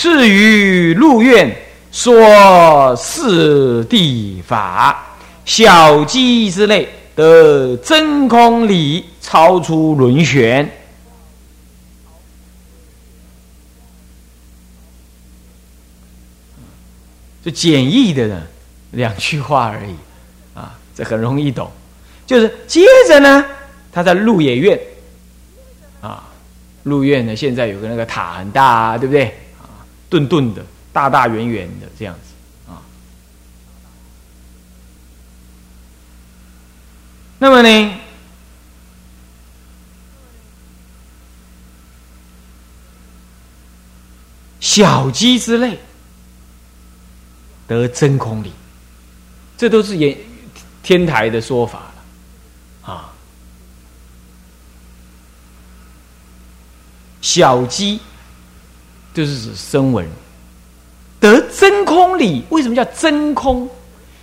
次于入院说四地法，小机之类得真空理，超出轮旋。就简易的呢，两句话而已，啊，这很容易懂。就是接着呢，他在鹿野苑，啊，鹿苑呢现在有个那个塔很大，对不对？啊，顿顿的，大大圆圆的这样子，啊。那么呢，小鸡之类。得真空里，这都是演天台的说法了啊。小鸡就是指声闻得真空理，为什么叫真空？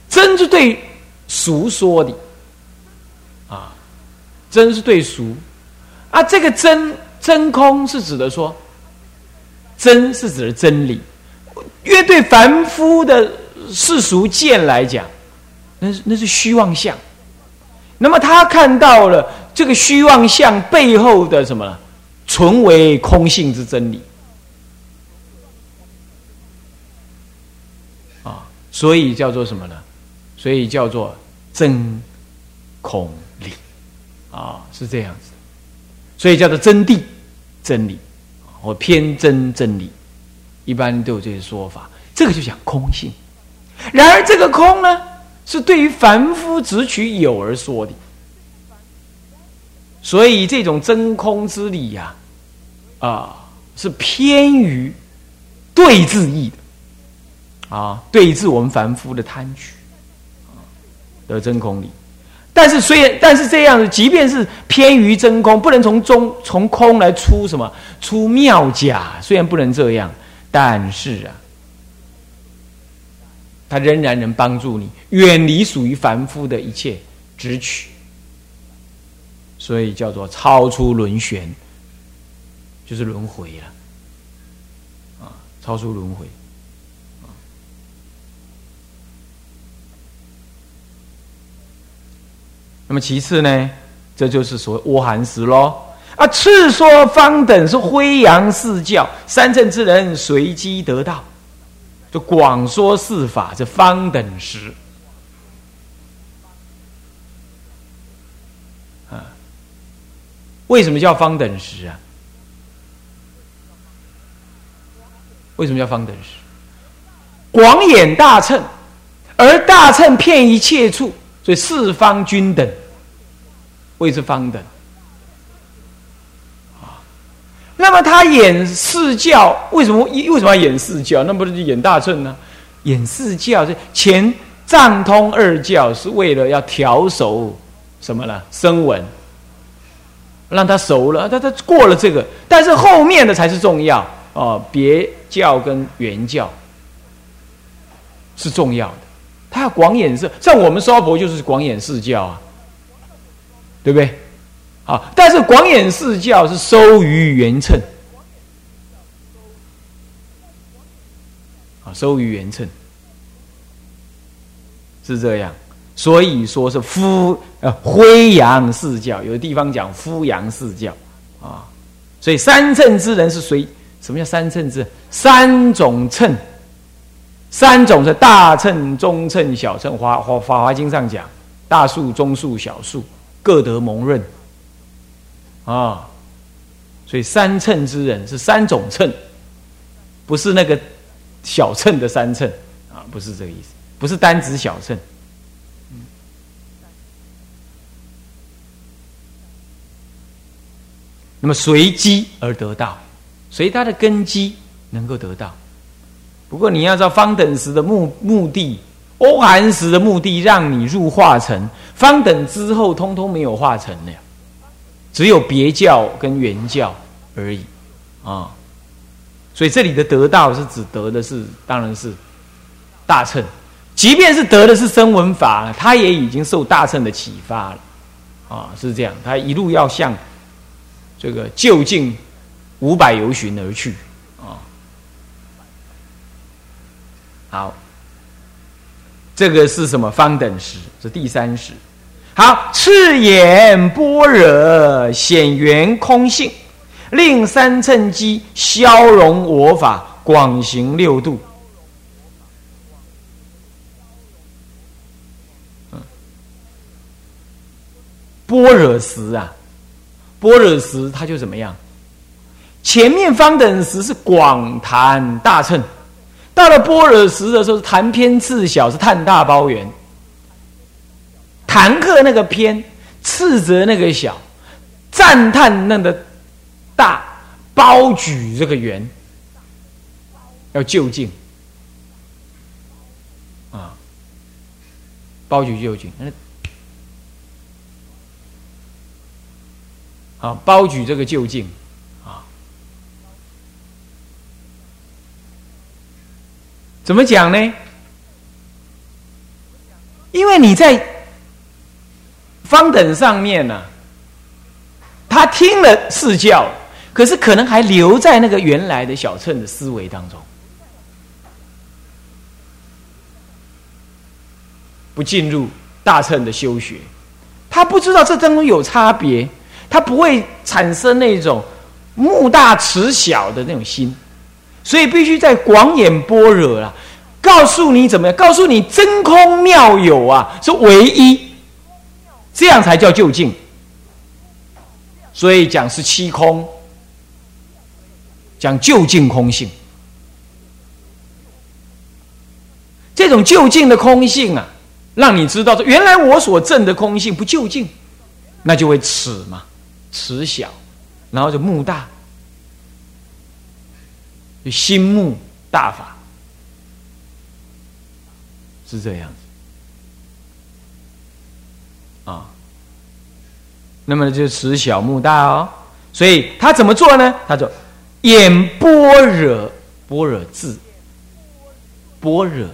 真是对俗说的啊，真是对俗啊。这个真真空是指的说，真是指的真理。越对凡夫的世俗见来讲，那是那是虚妄相。那么他看到了这个虚妄相背后的什么，纯为空性之真理所以叫做什么呢？所以叫做真空理啊，是这样子。所以叫做真谛真理，或偏真真理。一般都有这些说法，这个就讲空性。然而，这个空呢，是对于凡夫只取有而说的，所以这种真空之理呀，啊，是偏于对治意的，啊，对治我们凡夫的贪取的真空理。但是，虽然但是这样，即便是偏于真空，不能从中从空来出什么出妙假，虽然不能这样。但是啊，它仍然能帮助你远离属于凡夫的一切执取，所以叫做超出轮旋，就是轮回了，啊，超出轮回。那么其次呢，这就是所谓阿含时喽。啊，次说方等是辉扬四教，三乘之人随机得道，就广说四法，这方等时。啊，为什么叫方等时啊？为什么叫方等时？广演大乘，而大乘遍一切处，所以四方均等，谓之方等。啊那么他演四教，为什么为什么要演四教？那不是演大乘呢？演四教是前藏通二教，是为了要调熟什么呢？声闻，让他熟了，他他过了这个，但是后面的才是重要哦。别教跟原教是重要的，他广演四，像我们娑婆就是广演四教啊，对不对？啊！但是广演四教是收于圆称，啊，收于圆称是这样，所以说是夫呃辉阳四教，有的地方讲夫阳四教啊，所以三乘之人是随什么叫三乘之？三种称，三种是大乘、中乘、小乘。华华法华经上讲，大数、中数、小数各得蒙润。啊，所以三乘之人是三种乘，不是那个小乘的三乘啊，不是这个意思，不是单指小乘。那么随机而得到，随他的根基能够得到。不过你要知道方等时的目目的，欧含时的目的，让你入化成方等之后，通通没有化成了。只有别教跟原教而已，啊，所以这里的得道是指得的是，当然是大乘，即便是得的是声闻法，他也已经受大乘的启发了，啊，是这样，他一路要向这个就近五百游巡而去，啊，好，这个是什么方等时？是第三时。好，赤眼般若显圆空性，令三乘机消融我法，广行六度。般若时啊，般若时它就怎么样？前面方等时是广谈大乘，到了般若时的时候，谈偏次小，是叹大包圆。谈克那个偏，斥责那个小，赞叹那个大，包举这个圆，要就近。啊，包举就近，好，包举这个就近。怎么讲呢？因为你在。方等上面呢，他听了四教，可是可能还留在那个原来的小乘的思维当中，不进入大乘的修学，他不知道这当中有差别，他不会产生那种目大慈小的那种心，所以必须在广演般若啊，告诉你怎么样，告诉你真空妙有啊，是唯一。这样才叫就近，所以讲是七空，讲就近空性。这种就近的空性啊，让你知道说，原来我所证的空性不就近，那就会尺嘛，尺小，然后就目大，心目大法，是这样子。啊，那么就慈小目大哦，所以他怎么做呢？他说：“演般若，般若智，般若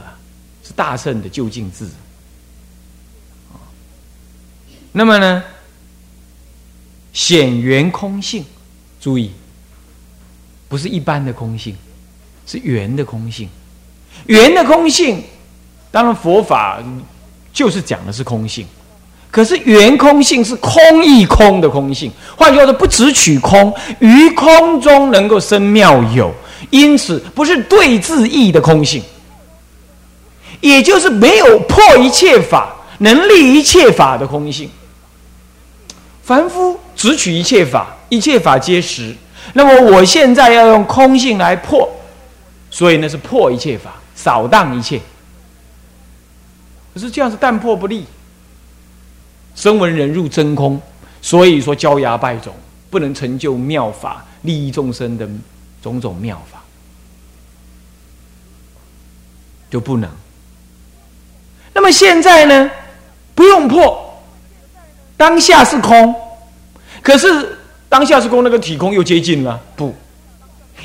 是大圣的究竟智。”那么呢，显圆空性，注意，不是一般的空性，是圆的空性。圆的空性，当然佛法就是讲的是空性。可是圆空性是空亦空的空性，换句话说，不只取空，于空中能够生妙有，因此不是对自义的空性，也就是没有破一切法、能立一切法的空性。凡夫只取一切法，一切法皆实。那么我现在要用空性来破，所以那是破一切法，扫荡一切。可是这样是但破不立。声闻人入真空，所以说焦牙败种，不能成就妙法利益众生的种种妙法，就不能。那么现在呢？不用破，当下是空，可是当下是空，那个体空又接近了。不，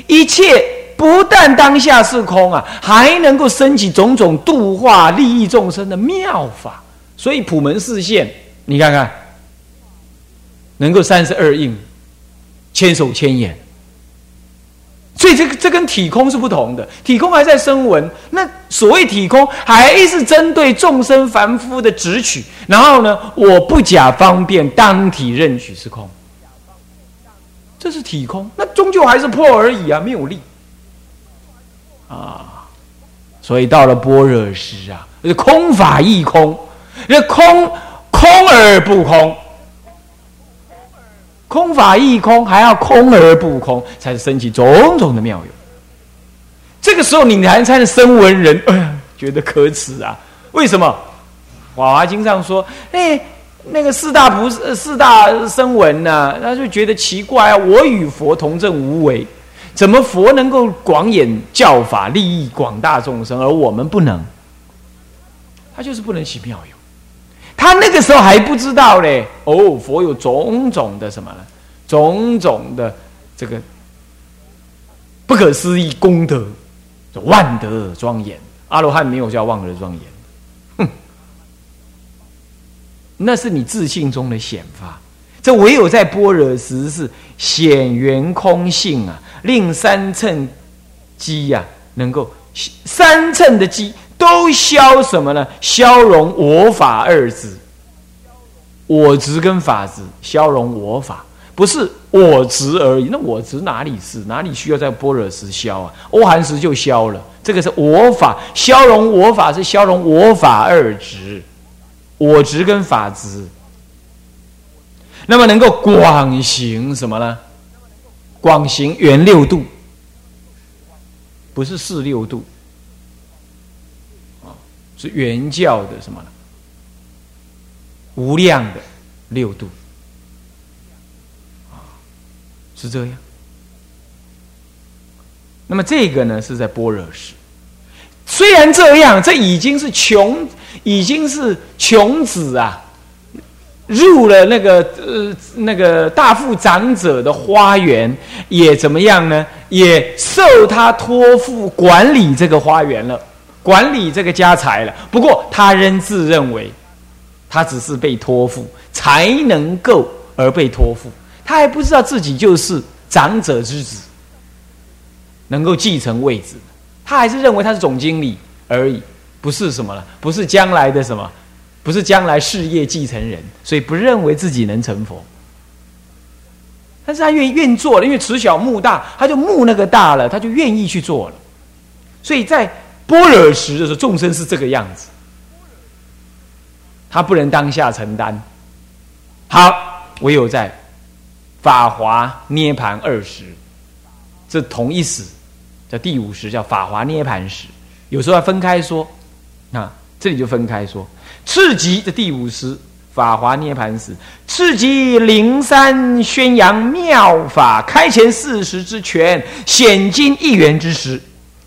一切不但当下是空啊，还能够升起种种度化利益众生的妙法，所以普门四现。你看看，能够三十二应，千手千眼，所以这个这跟体空是不同的。体空还在声闻，那所谓体空还是针对众生凡夫的直取。然后呢，我不假方便，当体认取是空，这是体空，那终究还是破而已啊，没有力啊。所以到了般若时啊，空法亦空，那空。空而不空，空法亦空，还要空而不空，才是升起种种的妙用。这个时候，你才才能声闻人，哎呀，觉得可耻啊！为什么？《华华经》上说，哎，那个四大不是四大声闻呢，他就觉得奇怪啊。我与佛同证无为，怎么佛能够广演教法，利益广大众生，而我们不能？他就是不能起妙用。他那个时候还不知道嘞，哦，佛有种种的什么呢？种种的这个不可思议功德，万德庄严。阿罗汉没有叫万德庄严，那是你自信中的显发。这唯有在般若时是显圆空性啊，令三乘机呀能够三乘的机都消什么呢？消融我法二执，我执跟法执消融我法，不是我执而已。那我执哪里是？哪里需要在般若时消啊？欧含时就消了。这个是我法消融我法，是消融我法二执，我执跟法执。那么能够广行什么呢？广行圆六度，不是四六度，啊，是原教的什么呢？无量的六度，啊，是这样。那么这个呢，是在般若时。虽然这样，这已经是穷，已经是穷子啊。入了那个呃那个大富长者的花园，也怎么样呢？也受他托付管理这个花园了，管理这个家财了。不过他仍自认为，他只是被托付才能够而被托付，他还不知道自己就是长者之子，能够继承位置。他还是认为他是总经理而已，不是什么了，不是将来的什么。不是将来事业继承人，所以不认为自己能成佛。但是他愿意愿做了，因为慈小木大，他就木那个大了，他就愿意去做了。所以在般若时的时候，众生是这个样子，他不能当下承担。好，唯有在法华涅盘二十，这同一时，叫第五十，叫法华涅盘时。有时候要分开说，啊，这里就分开说。次级的第五十法华涅盘时，次级灵山宣扬妙法，开前四十之权，显经一元之时，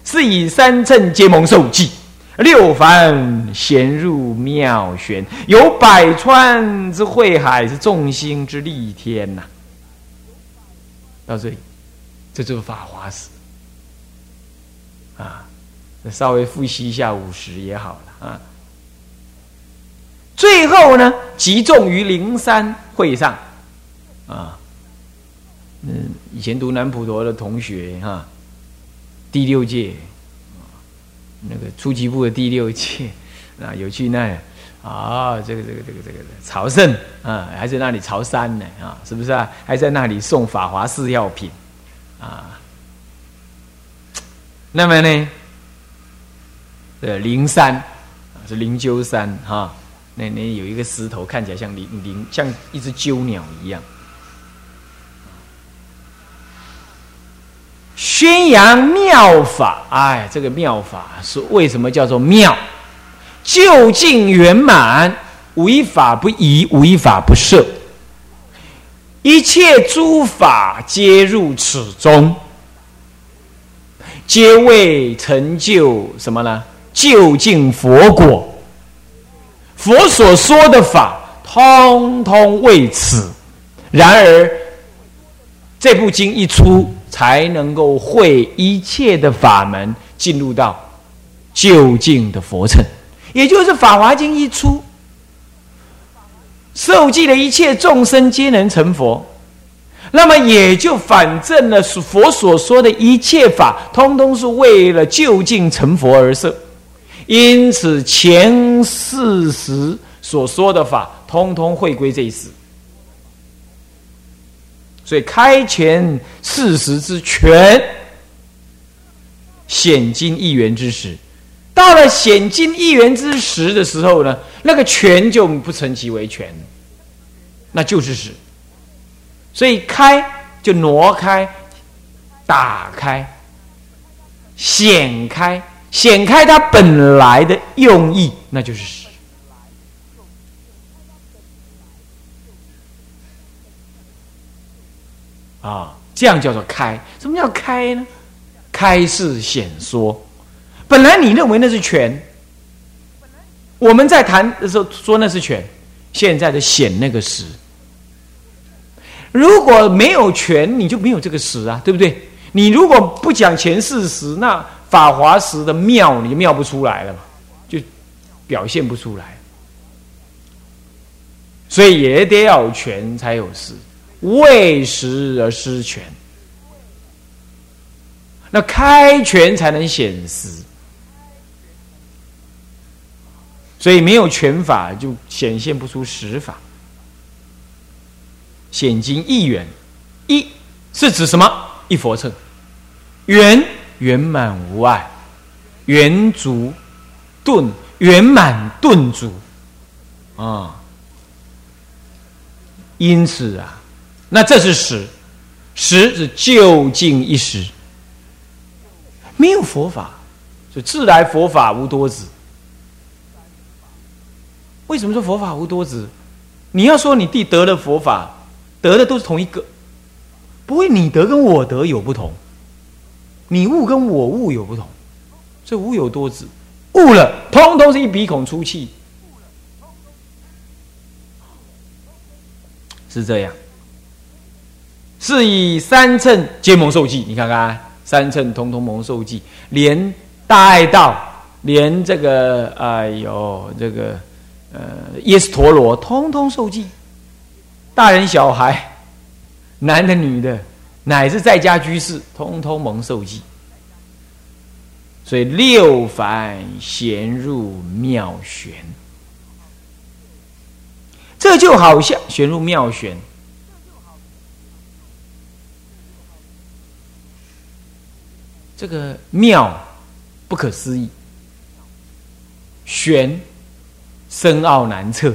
是以三乘皆蒙受记，六凡贤入妙玄，有百川之汇海，是众星之立天呐。到这里，这就是法华史啊。稍微复习一下五十也好了啊。最后呢，集中于灵山会上，啊，嗯，以前读南普陀的同学哈，第六届，那个初级部的第六届，啊，有去那，啊，这个这个这个这个朝圣啊，还在那里朝山呢啊，是不是啊？还在那里送法华寺药品啊？那么呢，呃，灵山，是灵鹫山哈。那那有一个石头，看起来像灵灵，像一只鸠鸟一样。宣扬妙法，哎，这个妙法是为什么叫做妙？究竟圆满，无一法不疑，无一法不设，一切诸法皆入此中，皆为成就什么呢？究竟佛果。佛所说的法，通通为此。然而，这部经一出，才能够会一切的法门，进入到究竟的佛乘。也就是《法华经》一出，受记的一切众生皆能成佛。那么，也就反证了佛所说的一切法，通通是为了就近成佛而设。因此，前四十所说的法，通通会归这一时。所以，开前四十之权，显金一元之时，到了显金一元之时的时候呢，那个权就不称其为权，那就是实。所以，开就挪开、打开、显开。显开它本来的用意，那就是实啊，这样叫做开。什么叫开呢？开是显说，本来你认为那是权，我们在谈的时候说那是权，现在的显那个实。如果没有权，你就没有这个实啊，对不对？你如果不讲前世实，那法华实的妙你就妙不出来了嘛，就表现不出来。所以也得要有权才有实，为实而失权。那开权才能显实。所以没有权法，就显现不出实法。显经一元，一是指什么？一佛乘，圆圆满无碍，圆足顿圆满顿足啊。因此啊，那这是实，实是究竟一时，没有佛法，就自来佛法无多子。为什么说佛法无多子？你要说你弟得了佛法。得的都是同一个，不会你得跟我得有不同，你悟跟我悟有不同，所以无有多子，悟了通通是一鼻孔出气，是这样。是以三乘皆蒙受记，你看看三乘通通蒙受记，连大爱道，连这个哎呦这个呃耶斯陀罗，通通受记。大人、小孩、男的、女的，乃至在家居士，通通蒙受记。所以六凡贤入妙玄，这就好像玄入妙玄。这个妙不可思议，玄深奥难测。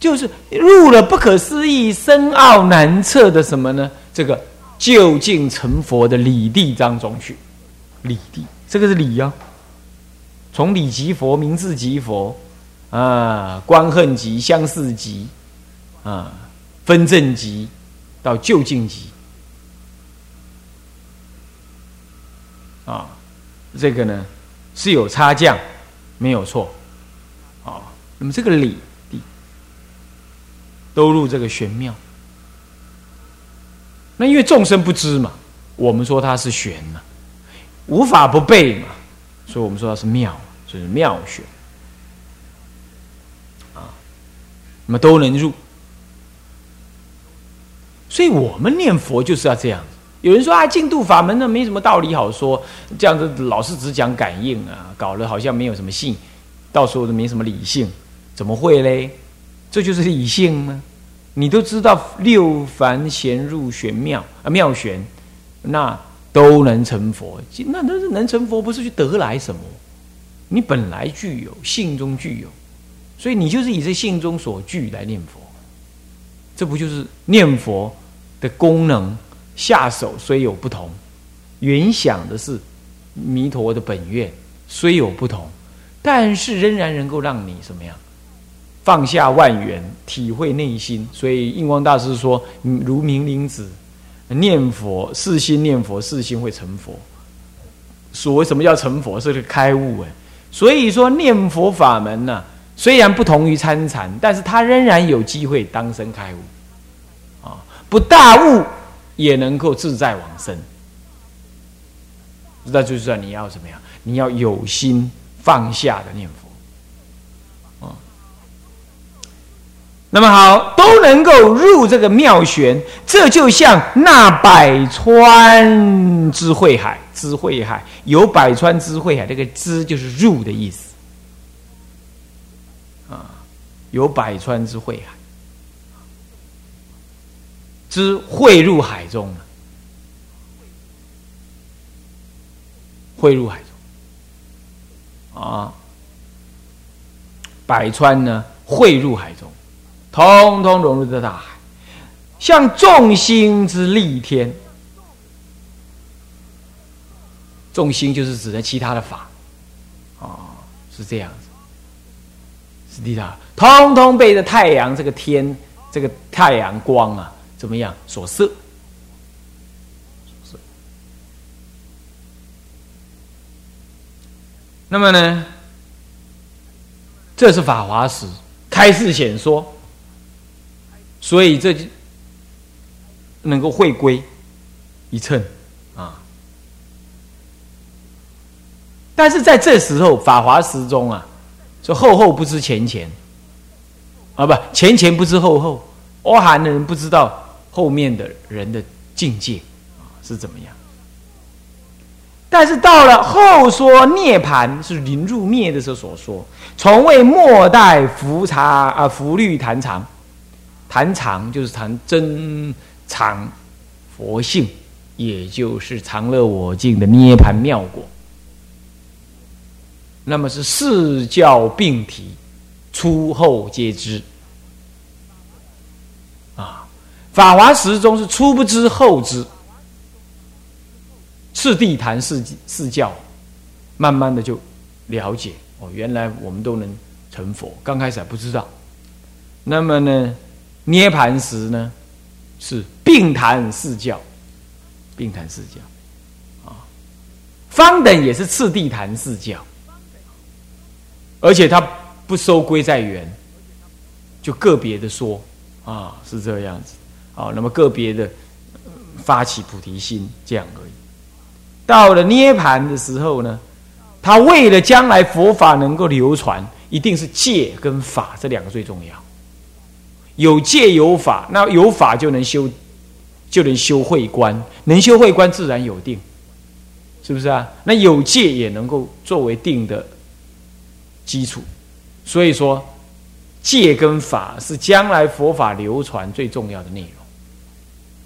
就是入了不可思议、深奥难测的什么呢？这个究竟成佛的理地当中去，理地，这个是理呀。从理即佛、名字即佛啊，观恨即、相似即啊，分正即到究竟即啊，这个呢是有差降，没有错啊。那么这个理。都入这个玄妙，那因为众生不知嘛，我们说它是玄嘛，无法不备嘛，所以我们说它是妙，就是妙玄啊，那么都能入，所以我们念佛就是要这样。有人说啊，净土法门那没什么道理好说，这样子老是只讲感应啊，搞得好像没有什么性，到时候都没什么理性，怎么会嘞？这就是理性吗？你都知道六凡贤入玄妙啊妙玄，那都能成佛。那那是能成佛，不是去得来什么？你本来具有，性中具有，所以你就是以这性中所具来念佛。这不就是念佛的功能？下手虽有不同，原想的是弥陀的本愿，虽有不同，但是仍然能够让你什么样？放下万缘，体会内心。所以印光大师说：“如明灵子念佛，四心念佛，四心会成佛。所谓什么叫成佛？是个开悟哎。所以说念佛法门呢，虽然不同于参禅，但是他仍然有机会当生开悟啊！不大悟也能够自在往生。那就是你要怎么样？你要有心放下的念佛。”那么好，都能够入这个妙玄，这就像那百川之汇海，之汇海有百川之汇海，这个“之”就是入的意思。啊，有百川之汇海，之汇入海中了，汇入海中。啊，百川呢汇入海中。通通融入这大海，像众星之立天，众星就是指的其他的法，啊，是这样子，是地上通通被这太阳这个天这个太阳光啊，怎么样？所摄？那么呢，这是法华时开示显说。所以这就能够会归一称啊，但是在这时候法华时中啊，说后后不知前前。啊，不前前不知后后，阿含的人不知道后面的人的境界啊是怎么样。但是到了后说涅盘是临入灭的时候所说，从未末代浮茶啊浮律坛常，谈常就是谈真常佛性，也就是常乐我净的涅盘妙果。那么是四教并提，初后皆知。啊，法华时中是初不知后知。次第谈四四教，慢慢的就了解哦，原来我们都能成佛。刚开始还不知道。那么呢，涅盘时呢，是并谈四教，并谈四教，啊，方等也是次第谈四教，而且他不收归在缘，就个别的说。啊，是这样子。好，那么个别的发起菩提心，这样而已。到了涅盘的时候呢，他为了将来佛法能够流传，一定是戒跟法这两个最重要。有戒有法，那有法就能修，就能修慧观，能修慧观自然有定，是不是啊？那有戒也能够作为定的基础。所以说，戒跟法是将来佛法流传最重要的内容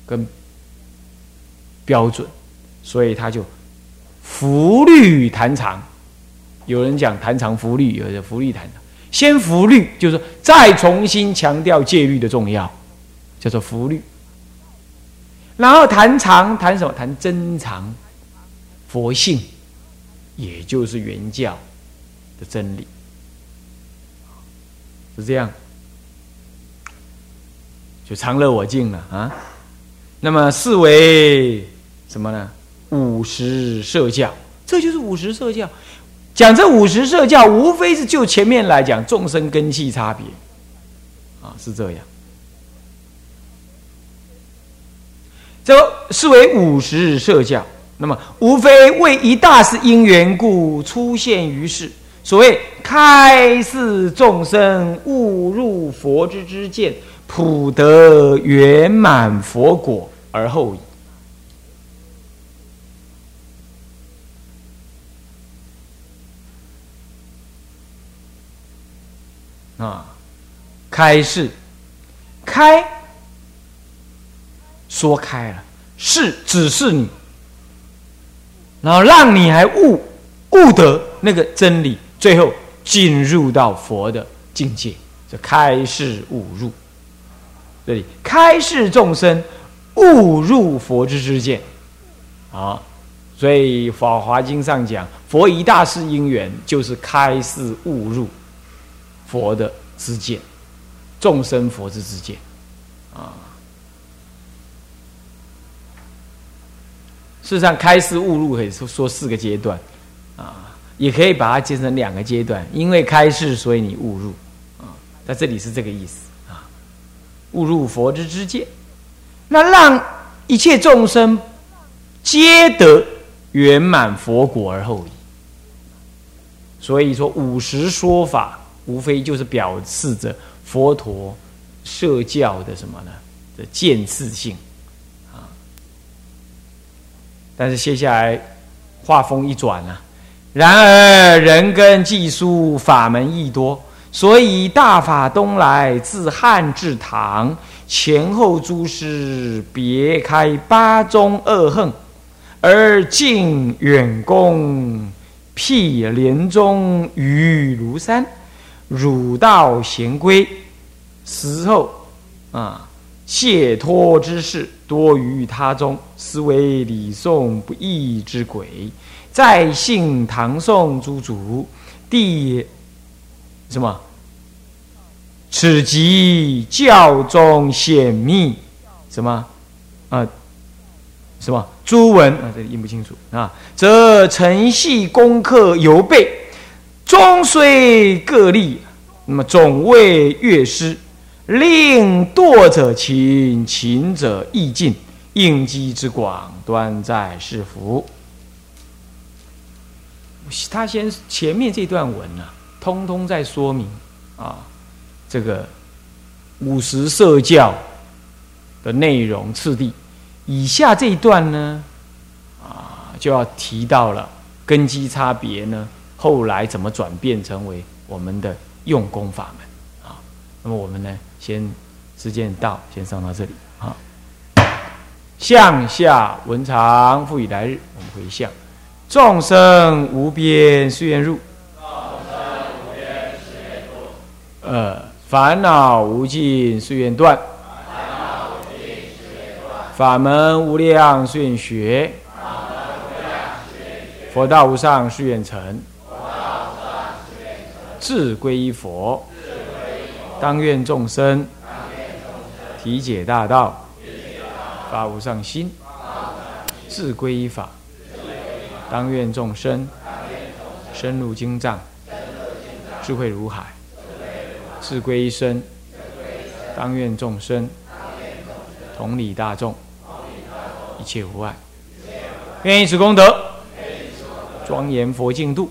跟标准。所以他就福律谈长，有人讲谈长福律，有人福律谈长。先福律，就是再重新强调戒律的重要，叫做福律。然后谈长，谈什么？谈真常佛性，也就是原教的真理，是这样。就常乐我净了啊。那么四为什么呢？五十社教，这就是五十社教。讲这五十社教，无非是就前面来讲众生根器差别，啊，是这样。这视为五十社教，那么无非为一大事因缘故出现于世。所谓开示众生误入佛之之见，普得圆满佛果而后已。啊，开示，开，说开了，是指示你，然后让你还悟悟得那个真理，最后进入到佛的境界，这开示悟入。这里开示众生悟入佛之之见，啊，所以《法华经》上讲，佛一大事因缘就是开示悟入。佛的之见，众生佛之之见，啊，事实上开示悟入可以说说四个阶段，啊，也可以把它切成两个阶段，因为开示，所以你悟入，啊，在这里是这个意思，啊，悟入佛之之见，那让一切众生皆得圆满佛果而后已，所以说五十说法。无非就是表示着佛陀设教的什么呢？的见次性啊。但是接下来话锋一转啊，然而人根技术法门亦多，所以大法东来自汉至唐前后诸师别开八宗二横，而近远公辟莲宗于庐山。汝道贤归，死后啊，谢脱之事多于他中，实为礼颂不义之鬼。在信唐宋诸祖，第什么？此即教中显密，什么？啊？什么？朱文啊？这印不清楚啊。则承系功课犹备。终虽各立，那么总为乐师，令惰者勤，勤者益进，应机之广端在是福。他先前面这段文呢，通通在说明啊，这个五十社教的内容次第。以下这一段呢，啊，就要提到了根基差别呢。后来怎么转变成为我们的用功法门啊？那么我们呢，先时间到，先上到这里啊。向下文长，复以来日，我们回向。众生无边誓愿入，呃，烦恼无尽誓愿断，法门无量誓愿学，佛道无上誓愿成。智归一佛，当愿众生体解大道，发无上心；智归一法，当愿众生深入经藏，智慧如海；智归一身，当愿众生同理大众，一切无碍。愿以此功德，庄严佛净土。